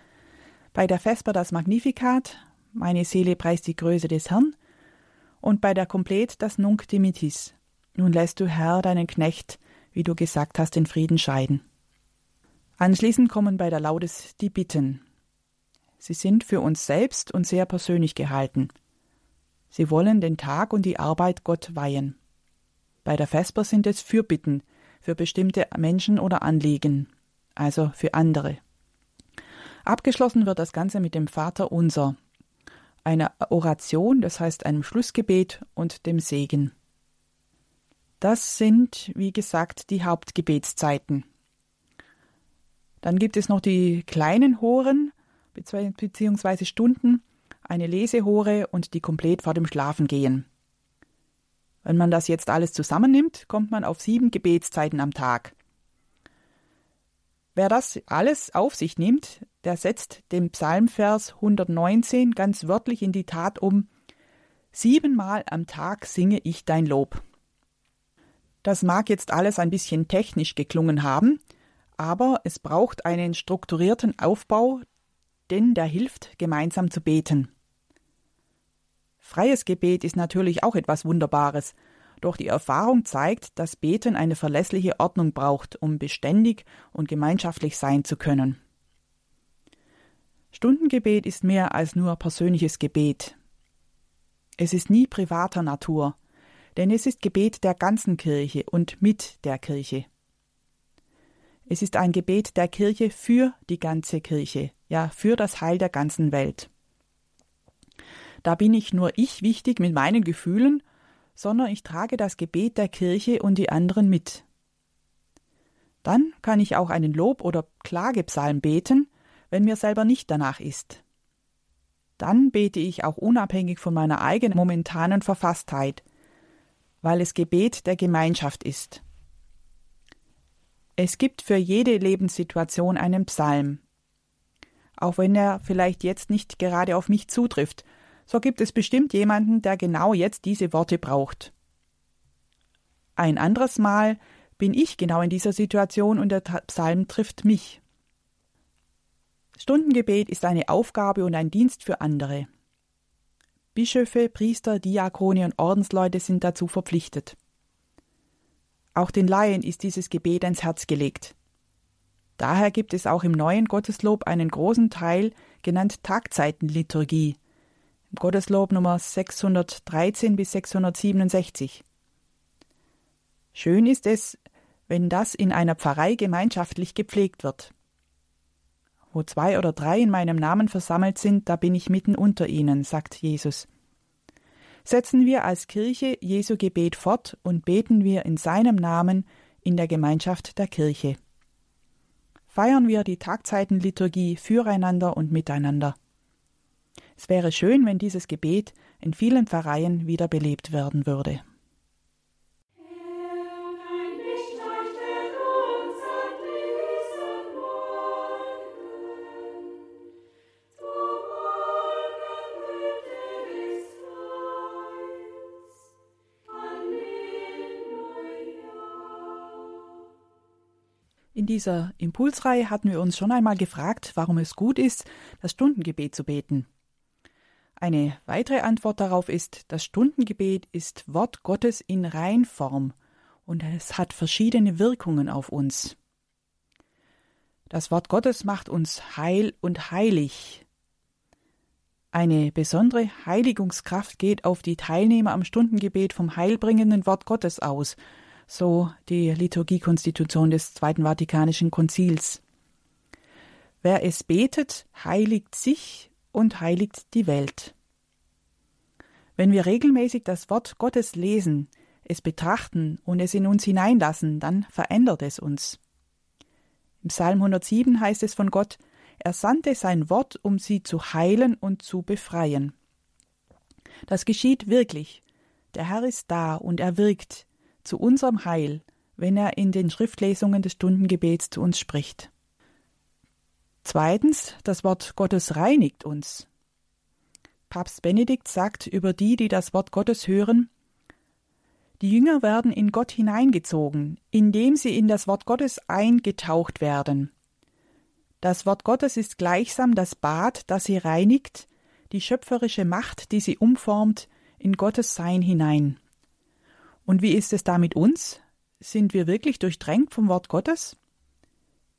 bei der Vesper das Magnificat, meine Seele preist die Größe des Herrn, und bei der Komplet das Nunc Dimittis. Nun lässt du, Herr, deinen Knecht, wie du gesagt hast, in Frieden scheiden. Anschließend kommen bei der Laudes die Bitten. Sie sind für uns selbst und sehr persönlich gehalten. Sie wollen den Tag und die Arbeit Gott weihen. Bei der Vesper sind es Fürbitten für bestimmte Menschen oder Anliegen, also für andere. Abgeschlossen wird das Ganze mit dem Vater unser, einer Oration, das heißt einem Schlussgebet und dem Segen. Das sind, wie gesagt, die Hauptgebetszeiten. Dann gibt es noch die kleinen Horen bzw. Stunden, eine Lesehore und die komplett vor dem Schlafengehen. Wenn man das jetzt alles zusammennimmt, kommt man auf sieben Gebetszeiten am Tag. Wer das alles auf sich nimmt, der setzt den Psalmvers 119 ganz wörtlich in die Tat um. Siebenmal am Tag singe ich dein Lob. Das mag jetzt alles ein bisschen technisch geklungen haben, aber es braucht einen strukturierten Aufbau, denn der hilft, gemeinsam zu beten. Freies Gebet ist natürlich auch etwas Wunderbares, doch die Erfahrung zeigt, dass Beten eine verlässliche Ordnung braucht, um beständig und gemeinschaftlich sein zu können. Stundengebet ist mehr als nur persönliches Gebet. Es ist nie privater Natur, denn es ist Gebet der ganzen Kirche und mit der Kirche. Es ist ein Gebet der Kirche für die ganze Kirche, ja für das Heil der ganzen Welt. Da bin nicht nur ich wichtig mit meinen Gefühlen, sondern ich trage das Gebet der Kirche und die anderen mit. Dann kann ich auch einen Lob- oder Klagepsalm beten, wenn mir selber nicht danach ist. Dann bete ich auch unabhängig von meiner eigenen momentanen Verfasstheit, weil es Gebet der Gemeinschaft ist. Es gibt für jede Lebenssituation einen Psalm. Auch wenn er vielleicht jetzt nicht gerade auf mich zutrifft, so gibt es bestimmt jemanden, der genau jetzt diese Worte braucht. Ein anderes Mal bin ich genau in dieser Situation und der Psalm trifft mich. Stundengebet ist eine Aufgabe und ein Dienst für andere. Bischöfe, Priester, Diakone und Ordensleute sind dazu verpflichtet. Auch den Laien ist dieses Gebet ans Herz gelegt. Daher gibt es auch im neuen Gotteslob einen großen Teil, genannt Tagzeitenliturgie, im Gotteslob Nummer 613 bis 667. Schön ist es, wenn das in einer Pfarrei gemeinschaftlich gepflegt wird. Wo zwei oder drei in meinem Namen versammelt sind, da bin ich mitten unter ihnen, sagt Jesus setzen wir als Kirche Jesu Gebet fort und beten wir in seinem Namen in der Gemeinschaft der Kirche. Feiern wir die Tagzeitenliturgie füreinander und miteinander. Es wäre schön, wenn dieses Gebet in vielen Pfarreien wiederbelebt werden würde. Dieser Impulsreihe hatten wir uns schon einmal gefragt, warum es gut ist, das Stundengebet zu beten. Eine weitere Antwort darauf ist, das Stundengebet ist Wort Gottes in Reinform und es hat verschiedene Wirkungen auf uns. Das Wort Gottes macht uns heil und heilig. Eine besondere Heiligungskraft geht auf die Teilnehmer am Stundengebet vom heilbringenden Wort Gottes aus so die Liturgiekonstitution des Zweiten Vatikanischen Konzils. Wer es betet, heiligt sich und heiligt die Welt. Wenn wir regelmäßig das Wort Gottes lesen, es betrachten und es in uns hineinlassen, dann verändert es uns. Im Psalm 107 heißt es von Gott, er sandte sein Wort, um sie zu heilen und zu befreien. Das geschieht wirklich. Der Herr ist da und er wirkt zu unserem Heil, wenn er in den Schriftlesungen des Stundengebets zu uns spricht. Zweitens, das Wort Gottes reinigt uns. Papst Benedikt sagt über die, die das Wort Gottes hören, die Jünger werden in Gott hineingezogen, indem sie in das Wort Gottes eingetaucht werden. Das Wort Gottes ist gleichsam das Bad, das sie reinigt, die schöpferische Macht, die sie umformt in Gottes Sein hinein. Und wie ist es da mit uns? Sind wir wirklich durchdrängt vom Wort Gottes?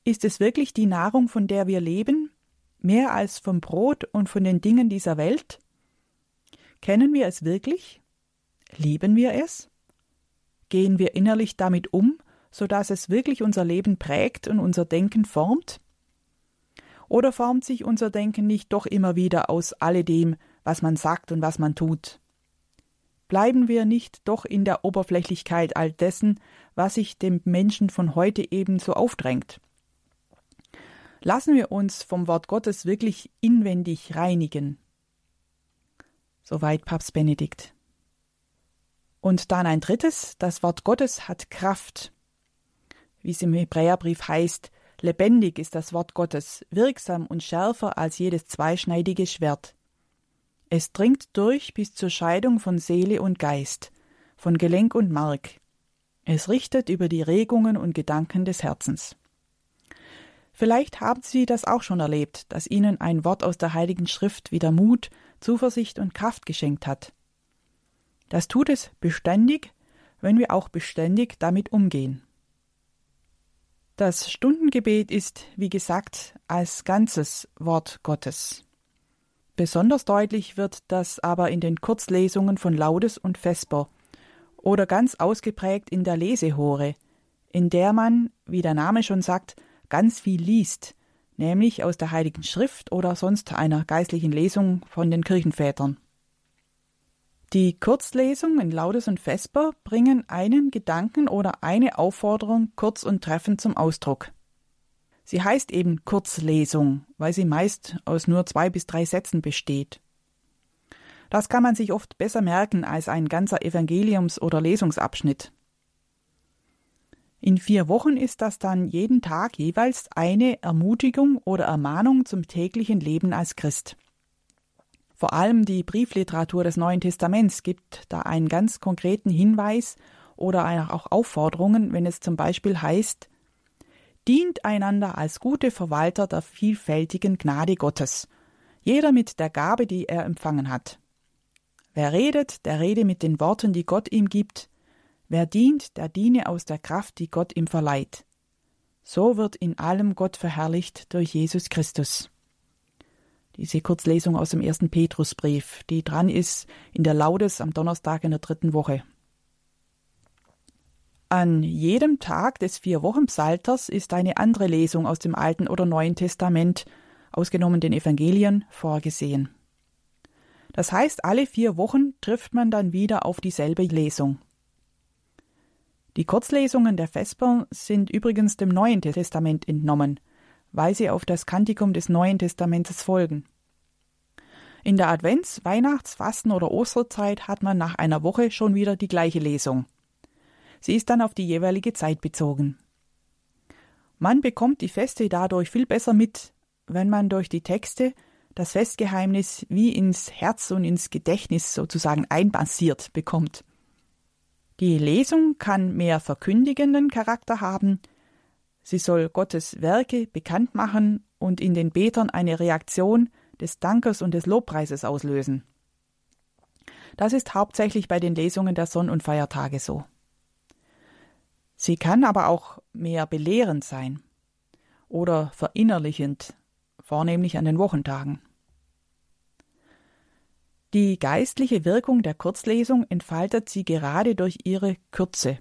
Ist es wirklich die Nahrung, von der wir leben, mehr als vom Brot und von den Dingen dieser Welt? Kennen wir es wirklich? Lieben wir es? Gehen wir innerlich damit um, so dass es wirklich unser Leben prägt und unser Denken formt? Oder formt sich unser Denken nicht doch immer wieder aus alledem, was man sagt und was man tut? Bleiben wir nicht doch in der Oberflächlichkeit all dessen, was sich dem Menschen von heute ebenso aufdrängt? Lassen wir uns vom Wort Gottes wirklich inwendig reinigen. Soweit Papst Benedikt. Und dann ein drittes, das Wort Gottes hat Kraft. Wie es im Hebräerbrief heißt, lebendig ist das Wort Gottes, wirksam und schärfer als jedes zweischneidige Schwert. Es dringt durch bis zur Scheidung von Seele und Geist, von Gelenk und Mark. Es richtet über die Regungen und Gedanken des Herzens. Vielleicht haben Sie das auch schon erlebt, dass Ihnen ein Wort aus der Heiligen Schrift wieder Mut, Zuversicht und Kraft geschenkt hat. Das tut es beständig, wenn wir auch beständig damit umgehen. Das Stundengebet ist, wie gesagt, als ganzes Wort Gottes. Besonders deutlich wird das aber in den Kurzlesungen von Laudes und Vesper oder ganz ausgeprägt in der Lesehore, in der man, wie der Name schon sagt, ganz viel liest, nämlich aus der Heiligen Schrift oder sonst einer geistlichen Lesung von den Kirchenvätern. Die Kurzlesung in Laudes und Vesper bringen einen Gedanken oder eine Aufforderung kurz und treffend zum Ausdruck. Sie heißt eben Kurzlesung, weil sie meist aus nur zwei bis drei Sätzen besteht. Das kann man sich oft besser merken als ein ganzer Evangeliums- oder Lesungsabschnitt. In vier Wochen ist das dann jeden Tag jeweils eine Ermutigung oder Ermahnung zum täglichen Leben als Christ. Vor allem die Briefliteratur des Neuen Testaments gibt da einen ganz konkreten Hinweis oder auch Aufforderungen, wenn es zum Beispiel heißt, dient einander als gute Verwalter der vielfältigen Gnade Gottes, jeder mit der Gabe, die er empfangen hat. Wer redet, der rede mit den Worten, die Gott ihm gibt, wer dient, der diene aus der Kraft, die Gott ihm verleiht. So wird in allem Gott verherrlicht durch Jesus Christus diese Kurzlesung aus dem ersten Petrusbrief, die dran ist in der Laudes am Donnerstag in der dritten Woche. An jedem Tag des Vier-Wochen-Psalters ist eine andere Lesung aus dem Alten oder Neuen Testament, ausgenommen den Evangelien, vorgesehen. Das heißt, alle vier Wochen trifft man dann wieder auf dieselbe Lesung. Die Kurzlesungen der Vesper sind übrigens dem Neuen Testament entnommen, weil sie auf das Kantikum des Neuen Testamentes folgen. In der Advents-, Weihnachts-, Fasten- oder Osterzeit hat man nach einer Woche schon wieder die gleiche Lesung. Sie ist dann auf die jeweilige Zeit bezogen. Man bekommt die Feste dadurch viel besser mit, wenn man durch die Texte das Festgeheimnis wie ins Herz und ins Gedächtnis sozusagen einbasiert bekommt. Die Lesung kann mehr verkündigenden Charakter haben, Sie soll Gottes Werke bekannt machen und in den Betern eine Reaktion des Dankes und des Lobpreises auslösen. Das ist hauptsächlich bei den Lesungen der Sonn- und Feiertage so. Sie kann aber auch mehr belehrend sein oder verinnerlichend, vornehmlich an den Wochentagen. Die geistliche Wirkung der Kurzlesung entfaltet sie gerade durch ihre Kürze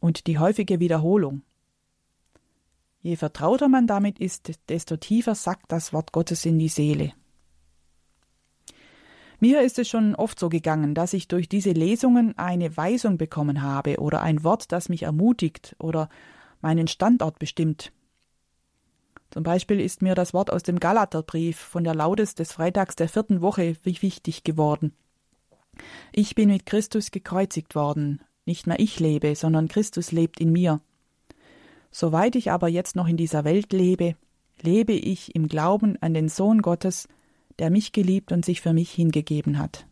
und die häufige Wiederholung. Je vertrauter man damit ist, desto tiefer sackt das Wort Gottes in die Seele. Mir ist es schon oft so gegangen, dass ich durch diese Lesungen eine Weisung bekommen habe oder ein Wort, das mich ermutigt oder meinen Standort bestimmt. Zum Beispiel ist mir das Wort aus dem Galaterbrief von der Laudes des Freitags der vierten Woche wichtig geworden. Ich bin mit Christus gekreuzigt worden, nicht mehr ich lebe, sondern Christus lebt in mir. Soweit ich aber jetzt noch in dieser Welt lebe, lebe ich im Glauben an den Sohn Gottes, der mich geliebt und sich für mich hingegeben hat.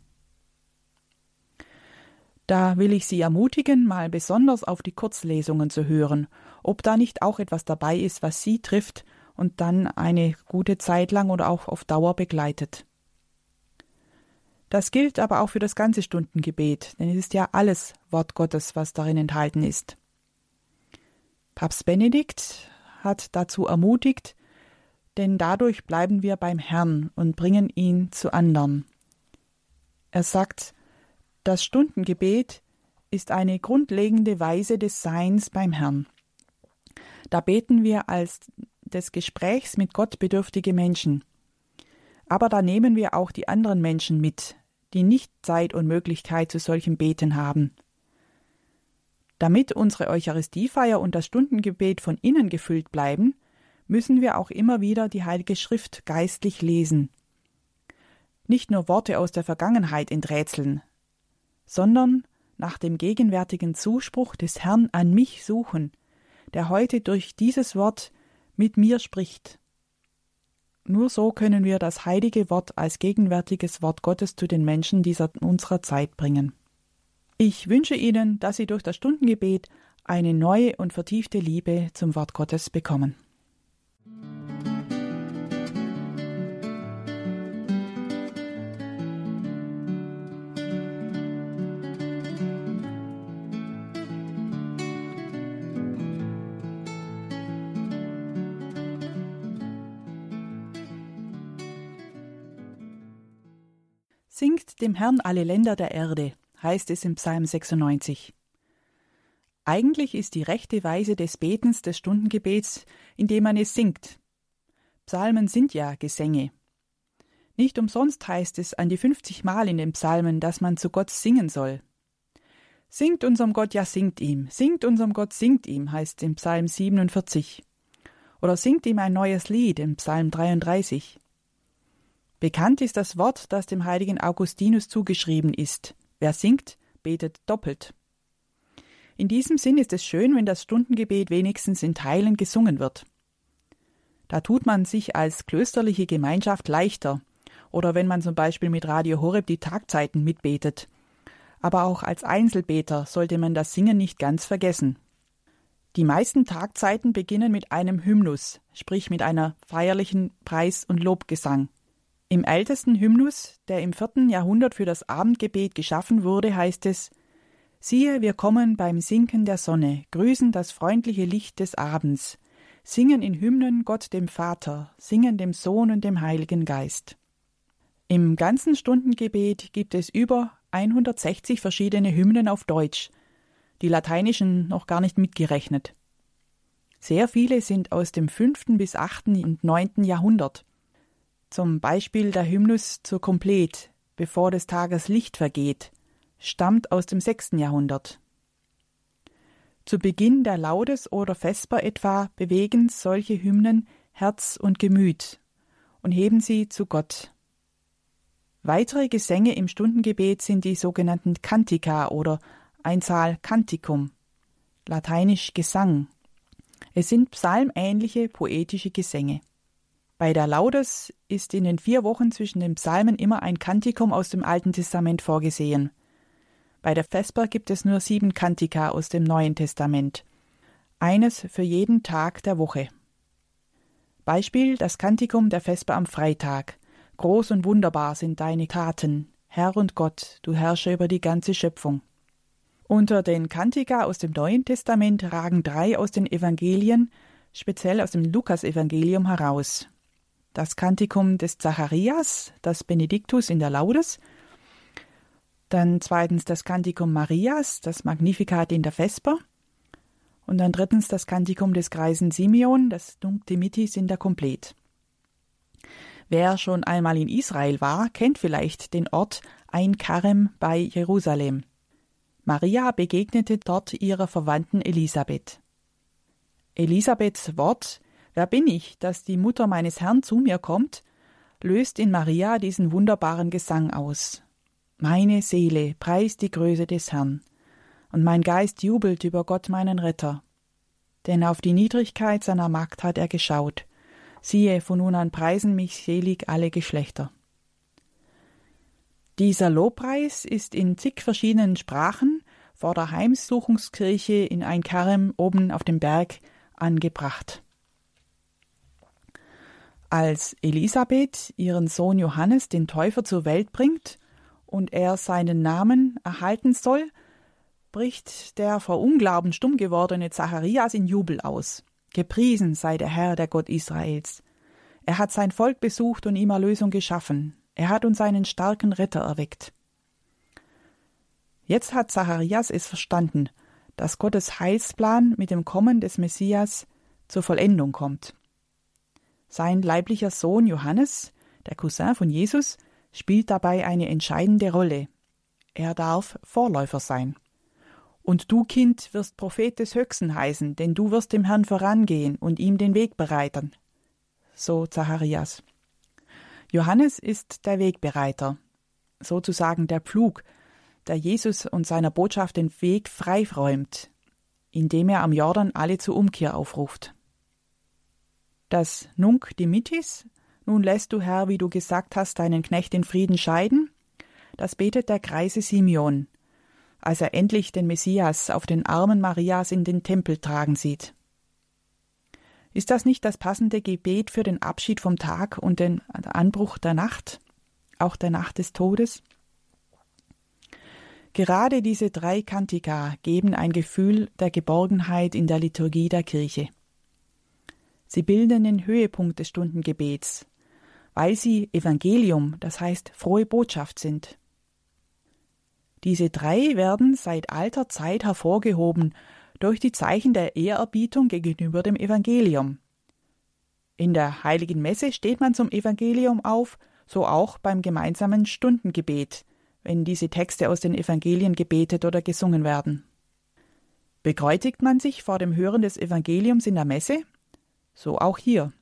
Da will ich Sie ermutigen, mal besonders auf die Kurzlesungen zu hören, ob da nicht auch etwas dabei ist, was Sie trifft und dann eine gute Zeit lang oder auch auf Dauer begleitet. Das gilt aber auch für das ganze Stundengebet, denn es ist ja alles Wort Gottes, was darin enthalten ist. Papst Benedikt hat dazu ermutigt, denn dadurch bleiben wir beim Herrn und bringen ihn zu anderen. Er sagt, das Stundengebet ist eine grundlegende Weise des Seins beim Herrn. Da beten wir als des Gesprächs mit Gott bedürftige Menschen. Aber da nehmen wir auch die anderen Menschen mit, die nicht Zeit und Möglichkeit zu solchem Beten haben. Damit unsere Eucharistiefeier und das Stundengebet von innen gefüllt bleiben, müssen wir auch immer wieder die Heilige Schrift geistlich lesen. Nicht nur Worte aus der Vergangenheit enträtseln, sondern nach dem gegenwärtigen Zuspruch des Herrn an mich suchen, der heute durch dieses Wort mit mir spricht. Nur so können wir das heilige Wort als gegenwärtiges Wort Gottes zu den Menschen dieser unserer Zeit bringen. Ich wünsche Ihnen, dass Sie durch das Stundengebet eine neue und vertiefte Liebe zum Wort Gottes bekommen. Singt dem Herrn alle Länder der Erde, heißt es im Psalm 96. Eigentlich ist die rechte Weise des Betens des Stundengebets, indem man es singt. Psalmen sind ja Gesänge. Nicht umsonst heißt es an die 50 Mal in den Psalmen, dass man zu Gott singen soll. Singt unserem Gott, ja singt ihm, singt unserem Gott, singt ihm, heißt im Psalm 47. Oder singt ihm ein neues Lied im Psalm 33. Bekannt ist das Wort, das dem heiligen Augustinus zugeschrieben ist. Wer singt, betet doppelt. In diesem Sinn ist es schön, wenn das Stundengebet wenigstens in Teilen gesungen wird. Da tut man sich als klösterliche Gemeinschaft leichter, oder wenn man zum Beispiel mit Radio Horeb die Tagzeiten mitbetet. Aber auch als Einzelbeter sollte man das Singen nicht ganz vergessen. Die meisten Tagzeiten beginnen mit einem Hymnus, sprich mit einer feierlichen Preis- und Lobgesang. Im ältesten Hymnus, der im vierten Jahrhundert für das Abendgebet geschaffen wurde, heißt es Siehe, wir kommen beim Sinken der Sonne, grüßen das freundliche Licht des Abends, singen in Hymnen Gott dem Vater, singen dem Sohn und dem Heiligen Geist. Im ganzen Stundengebet gibt es über 160 verschiedene Hymnen auf Deutsch, die lateinischen noch gar nicht mitgerechnet. Sehr viele sind aus dem fünften bis achten und neunten Jahrhundert zum Beispiel der Hymnus zur Komplet, bevor des Tages Licht vergeht, stammt aus dem sechsten Jahrhundert. Zu Beginn der Laudes oder Vesper etwa bewegen solche Hymnen Herz und Gemüt und heben sie zu Gott. Weitere Gesänge im Stundengebet sind die sogenannten Cantica oder Einzahl Canticum, lateinisch Gesang. Es sind psalmähnliche poetische Gesänge. Bei der Laudes ist in den vier Wochen zwischen den Psalmen immer ein Kantikum aus dem Alten Testament vorgesehen. Bei der Vesper gibt es nur sieben Kantika aus dem Neuen Testament. Eines für jeden Tag der Woche. Beispiel das Kantikum der Vesper am Freitag. Groß und wunderbar sind deine Taten, Herr und Gott, du Herrscher über die ganze Schöpfung. Unter den Kantika aus dem Neuen Testament ragen drei aus den Evangelien, speziell aus dem Lukasevangelium heraus das Kantikum des Zacharias, das Benediktus in der Laudes, dann zweitens das Kantikum Marias, das Magnificat in der Vesper, und dann drittens das Kantikum des Greisen Simeon, das Nunc Dimittis in der Komplet. Wer schon einmal in Israel war, kennt vielleicht den Ort Ein Karem bei Jerusalem. Maria begegnete dort ihrer Verwandten Elisabeth. Elisabeths Wort Wer bin ich, dass die Mutter meines Herrn zu mir kommt? löst in Maria diesen wunderbaren Gesang aus. Meine Seele preist die Größe des Herrn, und mein Geist jubelt über Gott meinen Retter. Denn auf die Niedrigkeit seiner Magd hat er geschaut. Siehe, von nun an preisen mich selig alle Geschlechter. Dieser Lobpreis ist in zig verschiedenen Sprachen vor der Heimsuchungskirche in ein Karem oben auf dem Berg angebracht. Als Elisabeth ihren Sohn Johannes den Täufer zur Welt bringt und er seinen Namen erhalten soll, bricht der vor Unglauben stumm gewordene Zacharias in Jubel aus. Gepriesen sei der Herr, der Gott Israels. Er hat sein Volk besucht und ihm Erlösung geschaffen. Er hat uns einen starken Retter erweckt. Jetzt hat Zacharias es verstanden, dass Gottes Heilsplan mit dem Kommen des Messias zur Vollendung kommt. Sein leiblicher Sohn Johannes, der Cousin von Jesus, spielt dabei eine entscheidende Rolle. Er darf Vorläufer sein. Und du, Kind, wirst Prophet des Höchsten heißen, denn du wirst dem Herrn vorangehen und ihm den Weg bereiten. So Zacharias. Johannes ist der Wegbereiter, sozusagen der Pflug, der Jesus und seiner Botschaft den Weg freiräumt, indem er am Jordan alle zur Umkehr aufruft. Das Nunc dimittis, nun lässt du, Herr, wie du gesagt hast, deinen Knecht in Frieden scheiden, das betet der greise Simeon, als er endlich den Messias auf den Armen Marias in den Tempel tragen sieht. Ist das nicht das passende Gebet für den Abschied vom Tag und den Anbruch der Nacht, auch der Nacht des Todes? Gerade diese drei Kantika geben ein Gefühl der Geborgenheit in der Liturgie der Kirche. Sie bilden den Höhepunkt des Stundengebets, weil sie Evangelium, das heißt frohe Botschaft sind. Diese drei werden seit alter Zeit hervorgehoben durch die Zeichen der Ehrerbietung gegenüber dem Evangelium. In der heiligen Messe steht man zum Evangelium auf, so auch beim gemeinsamen Stundengebet, wenn diese Texte aus den Evangelien gebetet oder gesungen werden. Bekreuzigt man sich vor dem Hören des Evangeliums in der Messe? So auch hier.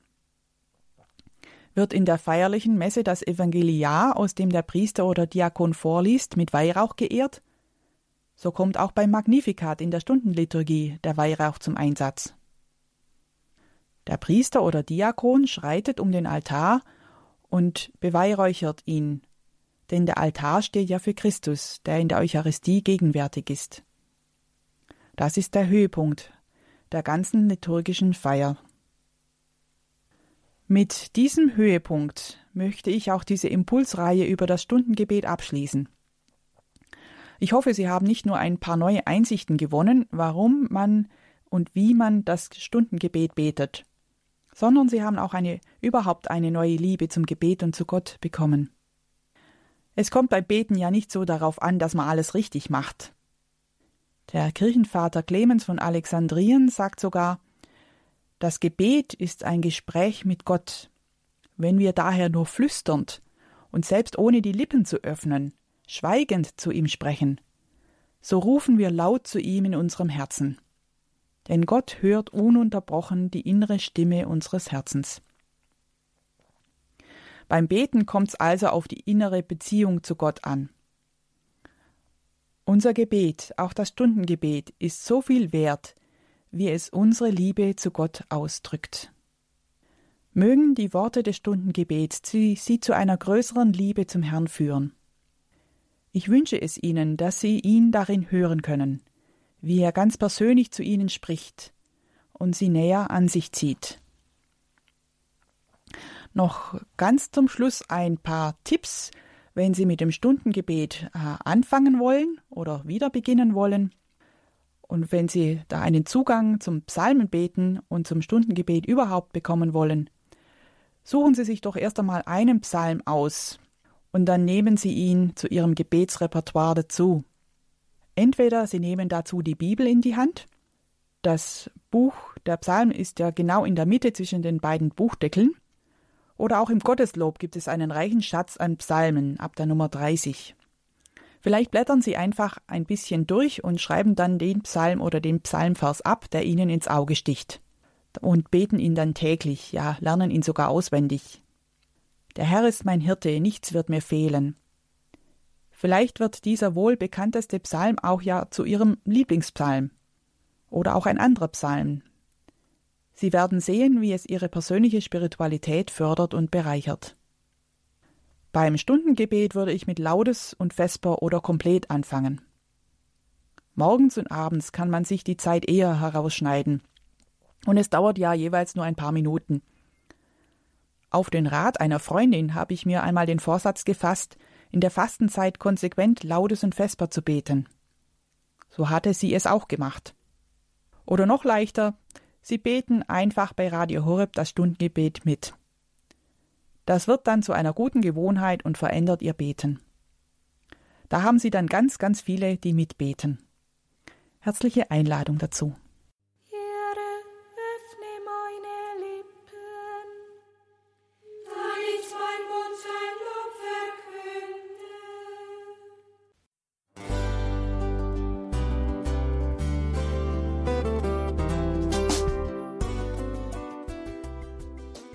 Wird in der feierlichen Messe das Evangeliar, aus dem der Priester oder Diakon vorliest, mit Weihrauch geehrt? So kommt auch beim Magnificat in der Stundenliturgie der Weihrauch zum Einsatz. Der Priester oder Diakon schreitet um den Altar und beweihräuchert ihn, denn der Altar steht ja für Christus, der in der Eucharistie gegenwärtig ist. Das ist der Höhepunkt der ganzen liturgischen Feier. Mit diesem Höhepunkt möchte ich auch diese Impulsreihe über das Stundengebet abschließen. Ich hoffe, Sie haben nicht nur ein paar neue Einsichten gewonnen, warum man und wie man das Stundengebet betet, sondern Sie haben auch eine überhaupt eine neue Liebe zum Gebet und zu Gott bekommen. Es kommt beim Beten ja nicht so darauf an, dass man alles richtig macht. Der Kirchenvater Clemens von Alexandrien sagt sogar, das Gebet ist ein Gespräch mit Gott. Wenn wir daher nur flüsternd und selbst ohne die Lippen zu öffnen schweigend zu ihm sprechen, so rufen wir laut zu ihm in unserem Herzen. Denn Gott hört ununterbrochen die innere Stimme unseres Herzens. Beim Beten kommt's also auf die innere Beziehung zu Gott an. Unser Gebet, auch das Stundengebet, ist so viel wert, wie es unsere Liebe zu Gott ausdrückt. Mögen die Worte des Stundengebets sie, sie zu einer größeren Liebe zum Herrn führen. Ich wünsche es Ihnen, dass Sie ihn darin hören können, wie er ganz persönlich zu Ihnen spricht und Sie näher an sich zieht. Noch ganz zum Schluss ein paar Tipps, wenn Sie mit dem Stundengebet äh, anfangen wollen oder wieder beginnen wollen. Und wenn Sie da einen Zugang zum Psalmenbeten und zum Stundengebet überhaupt bekommen wollen, suchen Sie sich doch erst einmal einen Psalm aus, und dann nehmen Sie ihn zu Ihrem Gebetsrepertoire dazu. Entweder Sie nehmen dazu die Bibel in die Hand, das Buch der Psalm ist ja genau in der Mitte zwischen den beiden Buchdeckeln, oder auch im Gotteslob gibt es einen reichen Schatz an Psalmen ab der Nummer 30. Vielleicht blättern Sie einfach ein bisschen durch und schreiben dann den Psalm oder den Psalmvers ab, der Ihnen ins Auge sticht. Und beten ihn dann täglich, ja, lernen ihn sogar auswendig. Der Herr ist mein Hirte, nichts wird mir fehlen. Vielleicht wird dieser wohl bekannteste Psalm auch ja zu Ihrem Lieblingspsalm. Oder auch ein anderer Psalm. Sie werden sehen, wie es Ihre persönliche Spiritualität fördert und bereichert. Beim Stundengebet würde ich mit Laudes und Vesper oder komplett anfangen. Morgens und abends kann man sich die Zeit eher herausschneiden. Und es dauert ja jeweils nur ein paar Minuten. Auf den Rat einer Freundin habe ich mir einmal den Vorsatz gefasst, in der Fastenzeit konsequent Laudes und Vesper zu beten. So hatte sie es auch gemacht. Oder noch leichter, Sie beten einfach bei Radio Horeb das Stundengebet mit. Das wird dann zu einer guten Gewohnheit und verändert Ihr Beten. Da haben Sie dann ganz, ganz viele, die mitbeten. Herzliche Einladung dazu.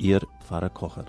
Ihr Pfarrer Kocher.